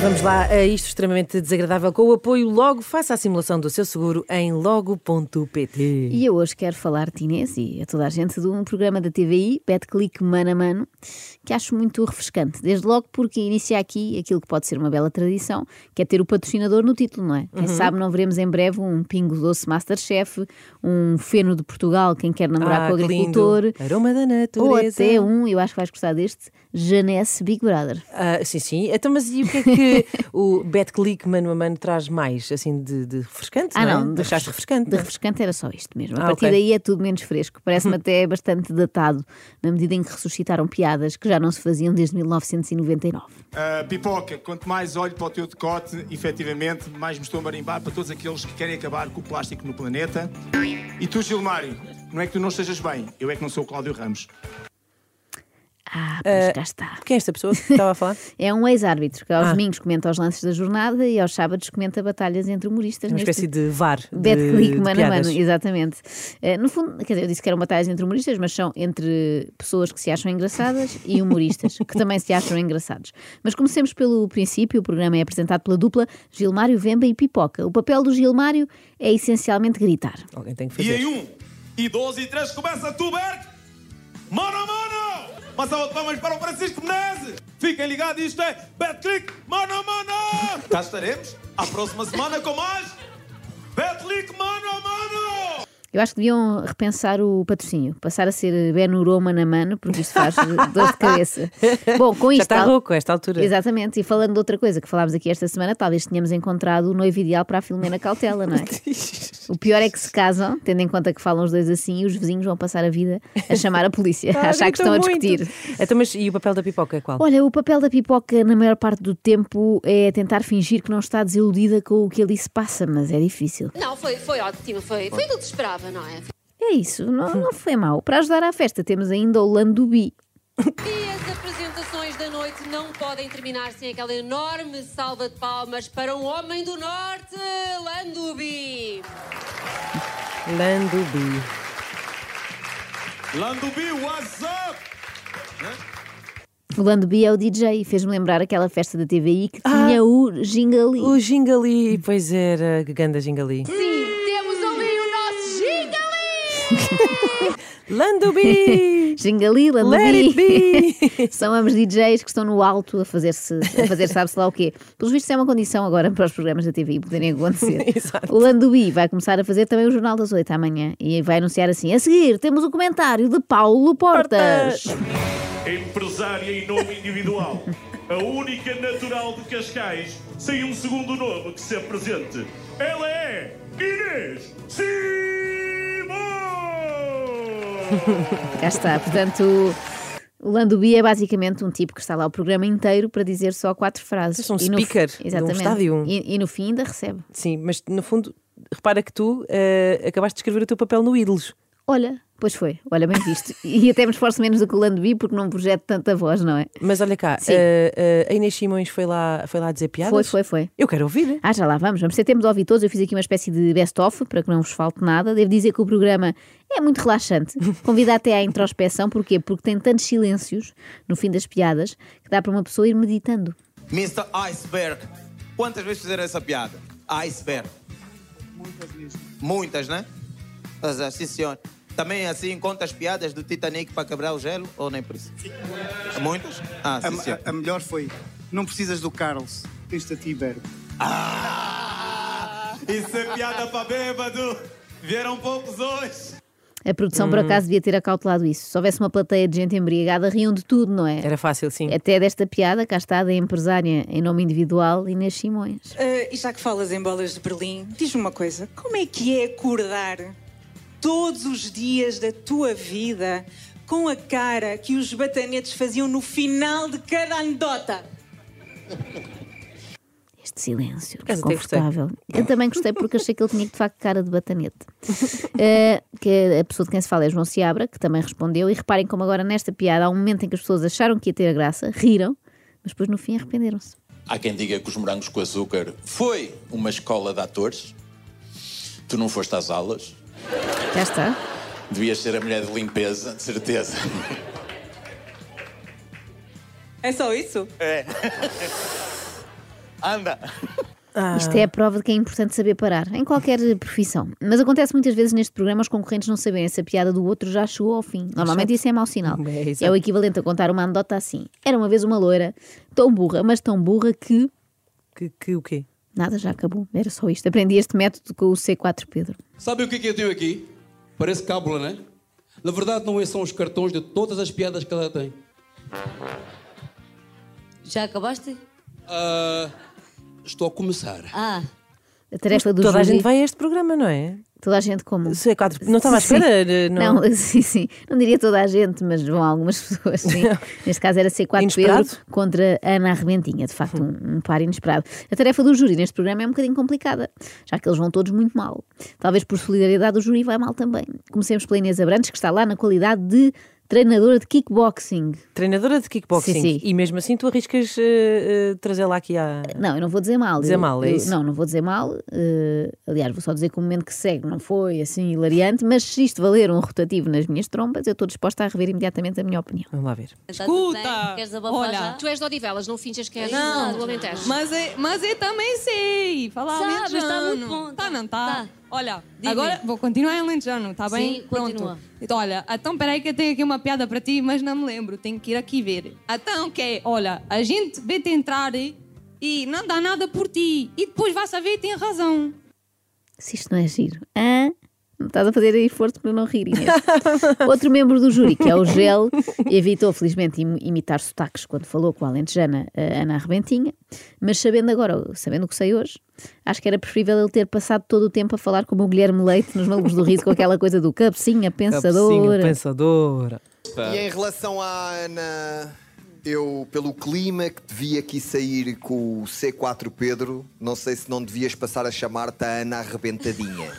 Vamos lá a isto extremamente desagradável com o apoio Logo. Faça a simulação do seu seguro em logo.pt. E eu hoje quero falar de Inês e a toda a gente de um programa da TVI, Betclic Mano a Mano, que acho muito refrescante. Desde logo porque inicia aqui aquilo que pode ser uma bela tradição, que é ter o patrocinador no título, não é? Quem sabe não veremos em breve um Pingo Doce Masterchef, um Feno de Portugal, quem quer namorar Ah, com o agricultor. lindo. Aroma da Ou natureza. até um, eu acho que vais gostar deste, Janesse Big Brother. Ah, sim, sim. Então, mas e o que é que o Betclic mano a mano traz mais, assim, de, de refrescante? Ah, não, é? não, de Deixaste refres- refrescante. De não é? refrescante era só isto mesmo. A Ah, partir ok. daí é tudo menos fresco. Parece-me até bastante datado, na medida em que ressuscitaram piadas que já não se faziam desde 1999. Uh, pipoca, quanto mais olho para o teu decote, efetivamente, mais me estou a marimbar para todos aqueles que querem acabar com o plástico no planeta. E tu, Gilmário, não é que tu não estejas bem, eu é que não sou o Cláudio Ramos. Ah, pois cá está. Quem é esta pessoa que estava a falar? É um ex-árbitro que aos Ah. domingos comenta os lances da jornada e aos sábados comenta batalhas entre humoristas. Uma neste espécie de VAR. de- Betclic, de mano a mano, exatamente. Eh, no fundo, quer dizer, eu disse que eram batalhas entre humoristas, mas são entre pessoas que se acham engraçadas e humoristas que também se acham engraçados. Mas comecemos pelo princípio: o programa é apresentado pela dupla Gilmário Vemba e Pipoca. O papel do Gilmário é essencialmente gritar. Alguém tem que E fazer. em um, e dois, e três, começa tu, Berg! Mano a mano! Uma salva de palmas para o Francisco Menezes! Fiquem ligados, isto é Betclic, mano a mano! Cá estaremos, à próxima semana com mais Betclic, mano a mano! Eu acho que deviam repensar o patrocínio, passar a ser Benuroma na mano, porque isto faz dor de cabeça. Bom, com Já isto. está tal- rouco a esta altura. Exatamente, e falando de outra coisa que falámos aqui esta semana, talvez tenhamos encontrado o noivo ideal para a Filomena Cautela, não é? O pior é que se casam, tendo em conta que falam os dois assim, e os vizinhos vão passar a vida a chamar a polícia, a achar que estão a gritam muito. discutir. Então, mas e o papel da pipoca é qual? Olha, o papel da pipoca, na maior parte do tempo, é tentar fingir que não está desiludida com o que ali se passa, mas é difícil. Não, foi, foi ótimo, foi, foi aquilo que se esperava, não é? É isso, não, não foi mal. Para ajudar à festa, temos ainda o Landubi. Da noite não podem terminar sem aquela enorme salva de palmas para um homem do norte, Landubi. Landubi. Landubi, what's up? O Landubi é o DJ e fez-me lembrar aquela festa da TVI que tinha o Gingali. O Gingali, pois era, que ganda Gingali. Sim, temos ali o nosso Gingali! Landubi! Gingali, Let it be! São ambos DJs que estão no alto a fazer-se, a fazer sabe-se lá o quê. Pelos vistos é uma condição agora para os programas da TVI poderem acontecer. Exato. o Landubi vai começar a fazer também o Jornal das Oito amanhã e vai anunciar assim, a seguir temos o comentário de Paulo Portas. Empresária em nome individual. A única natural de Cascais sem um segundo nome que se apresente. Ela é Inês Simão! Cá está, portanto... O Landubi é basicamente um tipo que está lá o programa inteiro para dizer só quatro frases. É um E no- speaker de um Exatamente. estádio. E, e no fim ainda recebe. Sim, mas no fundo, repara que tu eh, acabaste de escrever o teu papel no Ídolos. Olha, pois foi, olha bem visto. E até me esforço menos do que o Landubi porque não projeto tanta voz, não é? Mas olha cá, eh, eh, a Inês Simões foi lá, foi lá dizer piadas? Foi, foi, foi. Eu quero ouvir. Ah, já lá vamos. Vamos ter tempo de ouvir todos. Eu fiz aqui uma espécie de best-of para que não vos falte nada. Devo dizer que o programa é muito relaxante. Convida até à introspeção. Porquê? Porque tem tantos silêncios no fim das piadas que dá para uma pessoa ir meditando. Mr. Iceberg. Quantas vezes fizeram essa piada? Iceberg. Muitas vezes. Muitas, né? Mas, ah, Sim, senhor. Também assim conta as piadas do Titanic para quebrar o gelo ou nem por isso? Muitas? Ah, sim. A, a melhor foi: não precisas do Carlos, tens-te a ti, Berg. Ah! Isso é piada para bêbado! Vieram poucos hoje! A produção, por acaso, devia ter acautelado isso. Se houvesse uma plateia de gente embriagada, riam de tudo, não é? Era fácil, sim. Até desta piada, cá está, da empresária em nome individual, Inês Simões. Ah, e já que falas em bolas de Berlim, diz-me uma coisa: como é que é acordar todos os dias da tua vida com a cara que os batanetes faziam no final de cada anedota? Este silêncio, desconfortável. Eu também gostei porque achei que ele tinha de facto cara de batanete. Eh, que a pessoa de quem se fala é João Seabra, que também respondeu. E reparem como agora nesta piada há um momento em que as pessoas acharam que ia ter a graça, riram, mas depois no fim arrependeram-se. Há quem diga que os morangos com açúcar foi uma escola de atores. Tu não foste às aulas. Já está. Devias ser a mulher de limpeza, de certeza. É só isso? É. Anda. Isto é a prova de que é importante saber parar, em qualquer profissão. Mas acontece muitas vezes neste programa os concorrentes não saberem se a piada do outro já chegou ao fim. Normalmente isso é mau sinal. É, exato. É o equivalente a contar uma anedota assim. Era uma vez uma loira, tão burra, mas tão burra que Que, que o quê? Nada já acabou. Era só isto. Aprendi este método com o C4 Pedro. Sabe o que é que eu tenho aqui? Parece cábula, né? Na verdade, não é, são os cartões de todas as piadas que ela tem. Já acabaste? Ah, estou a começar. Ah, A tarefa do Toda a júri- gente vai a este programa, não é? Toda a gente como? Se é quatro- não estava à espera, eh, não- Não, sim, sim. Não diria toda a gente, mas vão algumas pessoas, sim. Neste caso era C4 Inesperado? Pedro contra Ana Arrebentinha. De facto, um, um par inesperado. A tarefa do júri neste programa é um bocadinho complicada, já que eles vão todos muito mal. Talvez por solidariedade o júri vai mal também. Comecemos pela Inês Abrantes, que está lá na qualidade de treinadora de kickboxing. Treinadora de kickboxing. Sim, sim. E mesmo assim tu arriscas eh, eh, trazê-la aqui à. Não, eu não vou dizer mal. Dizer Eu- mal, é eu- isso? Não, não vou dizer mal. Eh, aliás, vou só dizer que o momento que segue não foi assim hilariante, mas se isto valer um rotativo nas minhas trompas, eu estou disposta a rever imediatamente a minha opinião. Vamos lá ver. Escuta! Queres olha. já? Tu és de Odivelas, não finges que és Não, do Alentejo. mas, é, mas eu também sei falar Sabes, alentejano. está muito bom, Tá, tá. não tá? Tá. Olha, Diz-me. agora vou continuar em alentejano, tá bem? Sim, Pronto. continua. Então, olha, então peraí que eu tenho aqui uma piada para ti, mas não me lembro, tenho que ir aqui ver. Então, que olha, a gente vê-te entrar e não dá nada por ti. E depois vai saber e tem razão. Se isto não é giro. Hã? Não estás a fazer aí esforço para não rir, Inês. Outro membro do júri, que é o Gel, evitou felizmente im- imitar sotaques quando falou com a alentejana a Ana Arrebentinha, mas sabendo agora, sabendo o que sei hoje, acho que era preferível ele ter passado todo o tempo a falar como o Guilherme Leite nos Malucos do Riso com aquela coisa do cabecinha pensadora. Cabecinha pensadora. E em relação à Ana, eu, pelo clima que devia aqui sair com o C4 Pedro, não sei se não devias passar a chamar-te a Ana Arrebentadinha.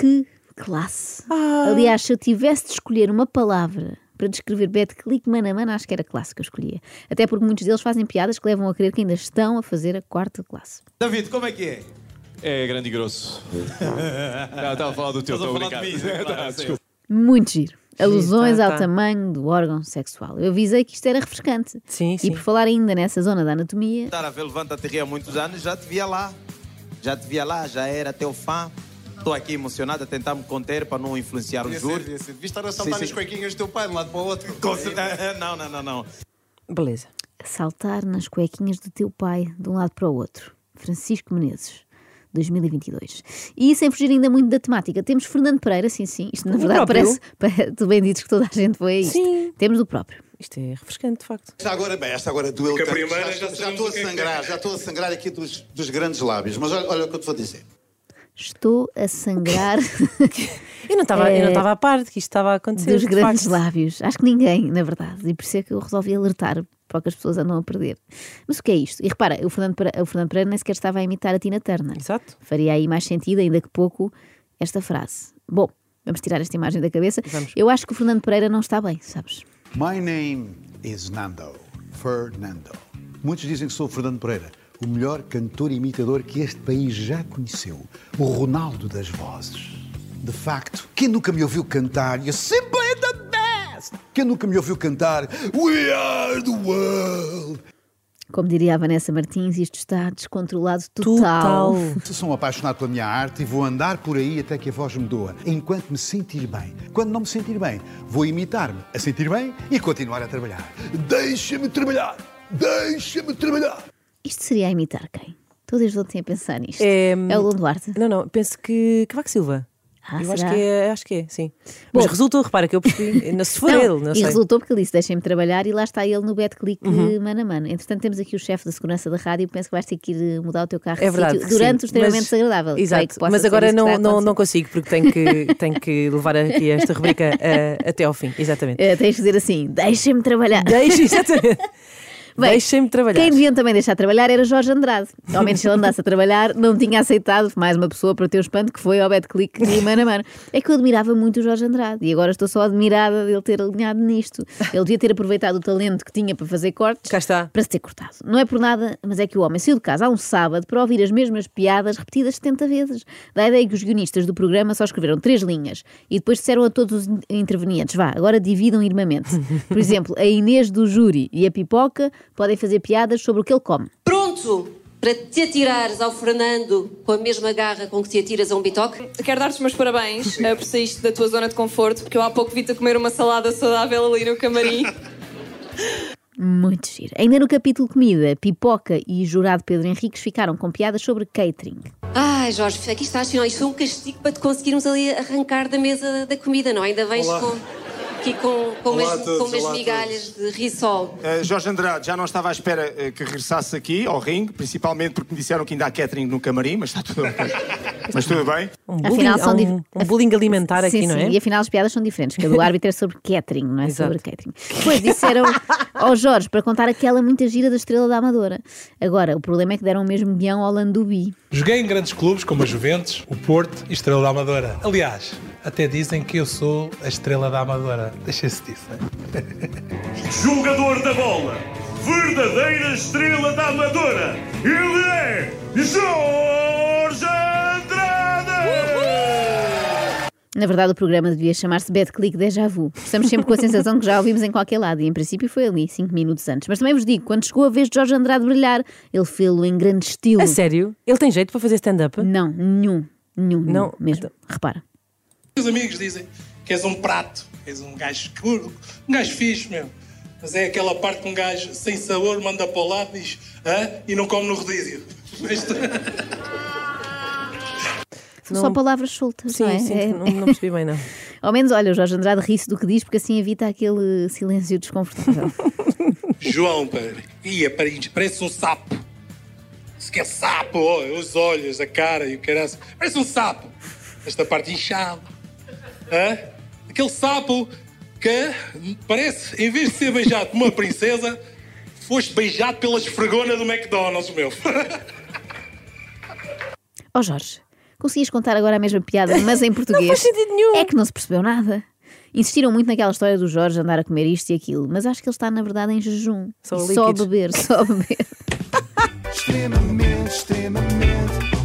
Que classe! Aliás, se eu tivesse de escolher uma palavra para descrever Betclic mano a mano, acho que era classe que eu escolhia. Até porque muitos deles fazem piadas que levam a crer que ainda estão a fazer a quarta classe. David, como é que é? É grande e grosso. Não, estava a falar do teu, a estou a falar de brincar. mim, né? Tá, Claro, desculpa. Muito giro. Alusões tá, ao tá. tamanho do órgão sexual. Eu avisei que isto era refrescante. Sim, E sim. por falar ainda nessa zona da anatomia, Estar a ver Levanta-te há muitos anos, já te via lá. Já te via lá, já era teu fã. Estou aqui emocionado a tentar me conter para não influenciar o. Devia estar a saltar Sim, as sim. cuequinhas do teu pai de um lado para o outro. Com certeza- Não, não, não, não. Beleza. saltar nas cuequinhas do teu pai de um lado para o outro. Francisco Menezes. 2022. E sem fugir ainda muito da temática, temos Fernando Pereira, sim, sim. Isto na O verdade próprio? parece. Tu bem dizes que toda a gente foi a isto. Sim. Temos do próprio. Isto é refrescante, de facto. Esta agora, bem, esta agora doeu tanto, primeira já, já já estou a o é que sangrar, é. já estou a sangrar aqui dos, dos grandes lábios. Mas olha, olha o que eu te vou dizer. Estou a sangrar Eu não estava eu não É, estava à parte que isto estava a acontecer. dos de grandes facto. lábios. Acho que ninguém, na verdade. E por isso é que eu resolvi alertar para o que as pessoas andam a perder. Mas o que é isto? E repara, o Fernando Pereira, o Fernando Pereira nem sequer estava a imitar a Tina Turner. Exato. Faria aí mais sentido, ainda que pouco, esta frase. Bom, vamos tirar esta imagem da cabeça. Eu acho que o Fernando Pereira não está bem, sabes? My name is Nando. Fernando. Muitos dizem que sou o Fernando Pereira, o melhor cantor e imitador que este país já conheceu. O Ronaldo das vozes. De facto, quem nunca me ouviu cantar You simply the best? Quem nunca me ouviu cantar We are the world? Como diria a Vanessa Martins, isto está descontrolado total. Sou um apaixonado pela minha arte e vou andar por aí até que a voz me doa, enquanto me sentir bem. Quando não me sentir bem, vou imitar-me a sentir bem e continuar a trabalhar. Deixa-me trabalhar! Deixa-me trabalhar! Isto seria a imitar quem? Estou desde ontem a pensar nisto. É, É o Lon Duarte. Não, não, penso que Cavaco Silva. Ah, eu acho será? que, é, acho que é, sim. Mas Bom. resultou, repara que eu percebi. não, Se for Não, ele, não e sei. resultou porque ele disse: deixem-me trabalhar e lá está ele no BetClick Uhum. mano a mano. Entretanto, temos aqui o chefe da segurança da rádio. Penso que vais ter que ir mudar o teu carro É de verdade. sítio durante sim. o extremamente Mas- desagradável. Creio Exato. Mas agora não, não, não consigo, porque tenho que, tenho que levar aqui esta rubrica eh, até ao fim. Exatamente. Eh, tens de dizer assim: deixem-me trabalhar. Deixa, exatamente. Deixem-me trabalhar. Quem deviam também deixar trabalhar era Jorge Andrade. Ao menos se ele andasse a trabalhar, não tinha aceitado mais uma pessoa para ter o espanto que foi ao BetClick e mano a mano. É que eu admirava muito o Jorge Andrade e agora estou só admirada dele ter alinhado nisto. Ele devia ter aproveitado o talento que tinha para fazer cortes para se ter cortado. Não é por nada, mas é que o homem saiu de casa há um sábado para ouvir as mesmas piadas repetidas 70 vezes. Dá a ideia que os guionistas do programa só escreveram três linhas e depois disseram a todos os in- intervenientes: vá, agora dividam irmamente. Por exemplo, a Inês do Júri e a Pipoca podem fazer piadas sobre o que ele come. Pronto para te atirares ao Fernando com a mesma garra com que te atiras a um bitoque? Quero dar-te os meus parabéns eh, por saíste da tua zona de conforto, porque eu há pouco vi-te a comer uma salada saudável ali no camarim. Muito giro. Ainda no capítulo comida, Pipoca e jurado Pedro Henriques ficaram com piadas sobre catering. Ai, Jorge, aqui estás, senhor. Isto foi um castigo para te conseguirmos ali arrancar da mesa da comida, não? Ainda vens Olá. com, aqui com, com, Olá umas, todos, com umas migalhas de risol. Uh, Jorge Andrade, já não estava à espera uh, que regressasse aqui ao ringue, principalmente porque me disseram que ainda há catering no camarim, mas está tudo ok. mas tudo bem. Um Afinal, bullying, são há dif- um, um bullying alimentar aqui, sim, não sim, é? E afinal as piadas são diferentes, porque a do árbitro é sobre catering, não é sobre catering. Depois disseram ao Jorge para contar aquela muita gira da estrela da Amadora. Agora, o problema é que deram o mesmo guião ao Landubi. Joguei em grandes clubes como a Juventus, o Porto e Estrela da Amadora. Aliás, até dizem que eu sou a Estrela da Amadora. Deixa-se disso. Jogador da bola, verdadeira estrela da Amadora, ele é Jorge Andrade! Na verdade, o programa devia chamar-se Betclick Déjà Vu. Estamos sempre com a sensação que já ouvimos em qualquer lado, e em princípio foi ali, 5 minutos antes. Mas também vos digo, quando chegou a vez de Jorge Andrade brilhar, ele fez-lo em grande estilo. A sério? Ele tem jeito para fazer stand-up? Não, nenhum. Nenhum, Não, não, mesmo. Repara. Os amigos dizem que és um prato, que és um gajo escuro, um gajo fixe mesmo. Mas é aquela parte que um gajo sem sabor manda para o lado diz, Hã? e não come no rodízio. São só palavras soltas, Sim, não é? sim, É- não, não percebi bem, não. Ao menos, olha, o Jorge Andrade ri-se do que diz, porque assim evita aquele silêncio desconfortável. João, ia, parece parece um sapo. Se quer sapo, ó, os olhos, a cara e o caralho. Parece um sapo. Esta parte inchada. Hã? Aquele sapo que parece, em vez de ser beijado por uma princesa, foste beijado pela esfregona do McDonald's, meu. Ó Jorge, conseguias contar agora a mesma piada, mas em português? faz sentido nenhum. É que não se percebeu nada. Insistiram muito naquela história do Jorge andar a comer isto e aquilo, mas acho que ele está, na verdade, em jejum. Só só beber, só a beber. Extremamente, extremamente.